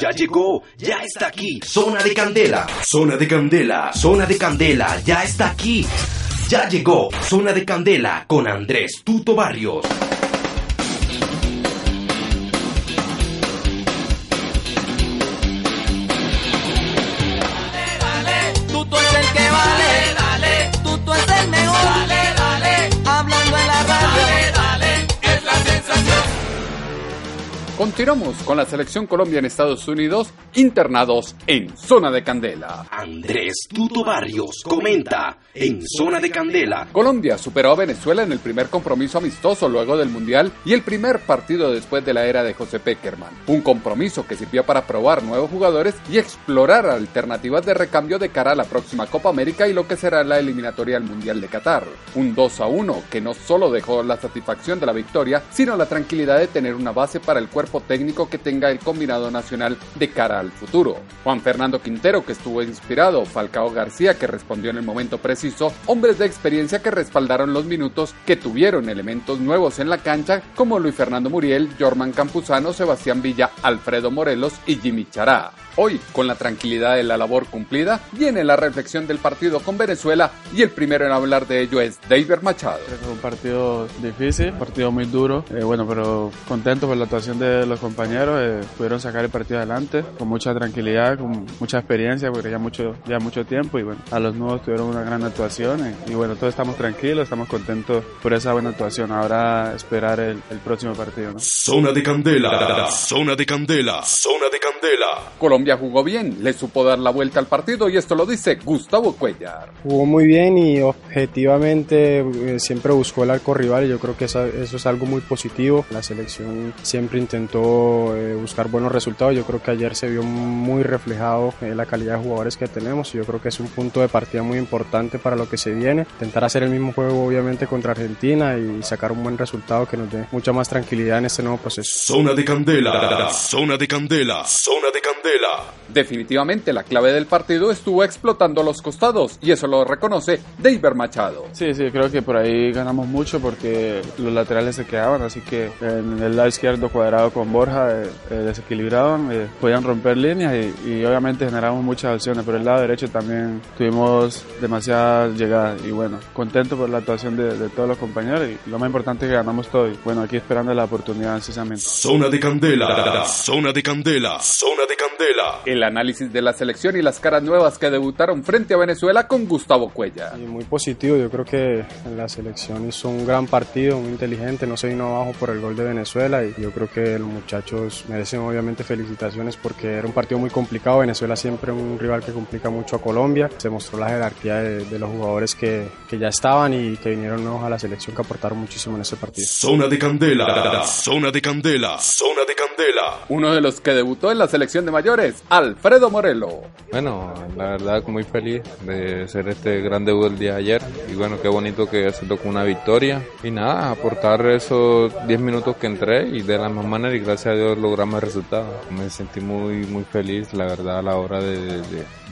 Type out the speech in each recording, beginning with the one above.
Ya llegó, ya está aquí. Zona de Candela, zona de Candela, zona de Candela, ya está aquí. Ya llegó, zona de Candela con Andrés Tuto Barrios. Continuamos con la selección Colombia en Estados Unidos, internados en Zona de Candela. Andrés Tuto Barrios comenta en Zona de Candela. Colombia superó a Venezuela en el primer compromiso amistoso luego del Mundial y el primer partido después de la era de José Peckerman. Un compromiso que sirvió para probar nuevos jugadores y explorar alternativas de recambio de cara a la próxima Copa América y lo que será la eliminatoria al Mundial de Qatar. Un 2 a 1 que no solo dejó la satisfacción de la victoria, sino la tranquilidad de tener una base para el cuerpo técnico que tenga el combinado nacional de cara al futuro. Juan Fernando Quintero, que estuvo inspirado, Falcao García, que respondió en el momento preciso, hombres de experiencia que respaldaron los minutos, que tuvieron elementos nuevos en la cancha, como Luis Fernando Muriel, Jorman Campuzano, Sebastián Villa, Alfredo Morelos y Jimmy Chará. Hoy, con la tranquilidad de la labor cumplida, viene la reflexión del partido con Venezuela y el primero en hablar de ello es David Machado. Es un partido difícil, partido muy duro, eh, bueno, pero contento por la actuación de los compañeros, eh, pudieron sacar el partido adelante con mucha tranquilidad, con mucha experiencia, porque ya mucho, ya mucho tiempo y bueno, a los nuevos tuvieron una gran actuación eh, y, bueno, todos estamos tranquilos, estamos contentos por esa buena actuación. Ahora esperar el, próximo partido. ¿no? Zona de Candela, zona de Candela, zona de Candela. Colombia jugó bien, le supo dar la vuelta al partido y esto lo dice Gustavo Cuellar. Jugó muy bien y objetivamente eh, siempre buscó el arco rival y yo creo que eso, es algo muy positivo. La selección siempre intentó eh, buscar buenos resultados. Yo creo que ayer se vio muy reflejado eh, la calidad de jugadores que tenemos y yo creo que es un punto de partida muy importante para lo que se viene. Intentar hacer el mismo juego obviamente contra Argentina y sacar un buen resultado que nos dé mucha más tranquilidad en este nuevo proceso. Zona de candela, zona de candela, zona de candela. Definitivamente la clave del partido estuvo explotando los costados y eso lo reconoce David Machado. Sí, sí, creo que por ahí ganamos mucho porque los laterales se quedaban, así que en el lado izquierdo cuadrado con Borja eh, eh, desequilibraban, eh, podían romper líneas y, obviamente generamos muchas opciones, pero el lado derecho también tuvimos demasiadas llegadas y bueno, contento por la actuación de, todos los compañeros y lo más importante es que ganamos todo y bueno, aquí esperando la oportunidad precisamente. Zona de candela, zona de candela, zona de candela. El análisis de la selección y las caras nuevas que debutaron frente a Venezuela con Gustavo Cuella. muy positivo, yo creo que la selección hizo un gran partido, muy inteligente, no se vino abajo por el gol de Venezuela y yo creo que los muchachos merecen obviamente felicitaciones porque era un partido muy complicado. Venezuela siempre un rival que complica mucho a Colombia. Se mostró la jerarquía de, los jugadores que, que, ya estaban y que vinieron nuevos a la selección que aportaron muchísimo en ese partido. Zona de Candela, zona de Candela, zona de Candela. Uno de los que debutó en la selección de mayores Alfredo Morelo. Bueno, la verdad muy feliz de ser este gran debut el día de ayer y bueno, qué bonito que se tocó una victoria y nada, aportar esos 10 minutos que entré y de la misma manera y gracias a Dios logramos el resultado. Me sentí muy muy feliz, la verdad, a la hora de,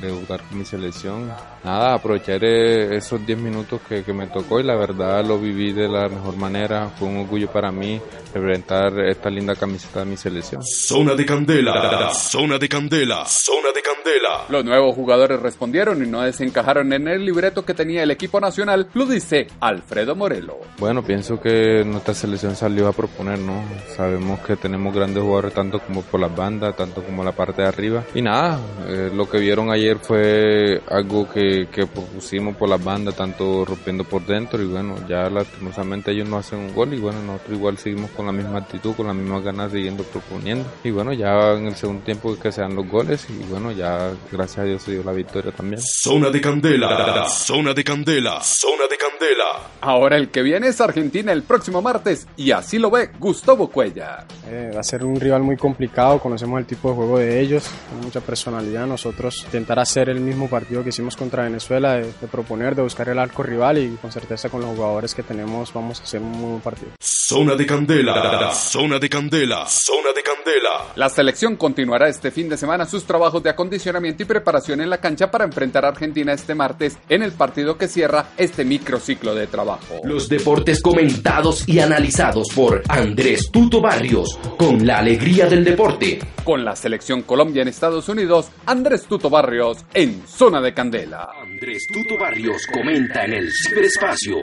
debutar con mi selección. Nada, aprovechar esos 10 minutos que, que me tocó y la verdad lo viví de la mejor manera. Fue un orgullo para mí representar esta linda camiseta de mi selección. Zona de Candela, zona de Candela, zona de Candela. Los nuevos jugadores respondieron y no desencajaron en el libreto que tenía el equipo nacional, lo dice Alfredo Morelo. Bueno, pienso que nuestra selección salió a proponer, ¿no? Sabemos que tenemos grandes jugadores tanto como por las bandas, tanto como la parte de arriba. Y nada, eh, lo que vieron ayer fue algo que, que propusimos por las bandas, tanto rompiendo por dentro y bueno, ya lastimosamente ellos no hacen un gol y bueno, nosotros igual seguimos con la misma actitud, con la misma ganas, siguiendo proponiendo. Y bueno, ya en el segundo tiempo que sean los goles y bueno, ya gracias a Dios se dio la victoria también. Zona de Candela, zona de Candela, zona de Candela. Ahora el que viene es Argentina el próximo martes y así lo ve Gustavo Cuella. Eh, va a ser un rival muy complicado, conocemos el tipo de juego de ellos, con mucha personalidad. Nosotros intentar hacer el mismo partido que hicimos contra Venezuela, de, proponer, de buscar el arco rival y con certeza con los jugadores que tenemos vamos a hacer un muy buen partido. Zona de Candela, zona de Candela, zona de Candela. La selección continuará este fin de semana sus trabajos de acondicionamiento y preparación en la cancha para enfrentar a Argentina este martes en el partido que cierra este microciclo de trabajo. Los deportes comentados y analizados por Andrés Tuto Barrios con la alegría del deporte. Con la selección Colombia en Estados Unidos, Andrés Tuto Barrios en Zona de Candela. Andrés Tuto Barrios comenta en el ciberespacio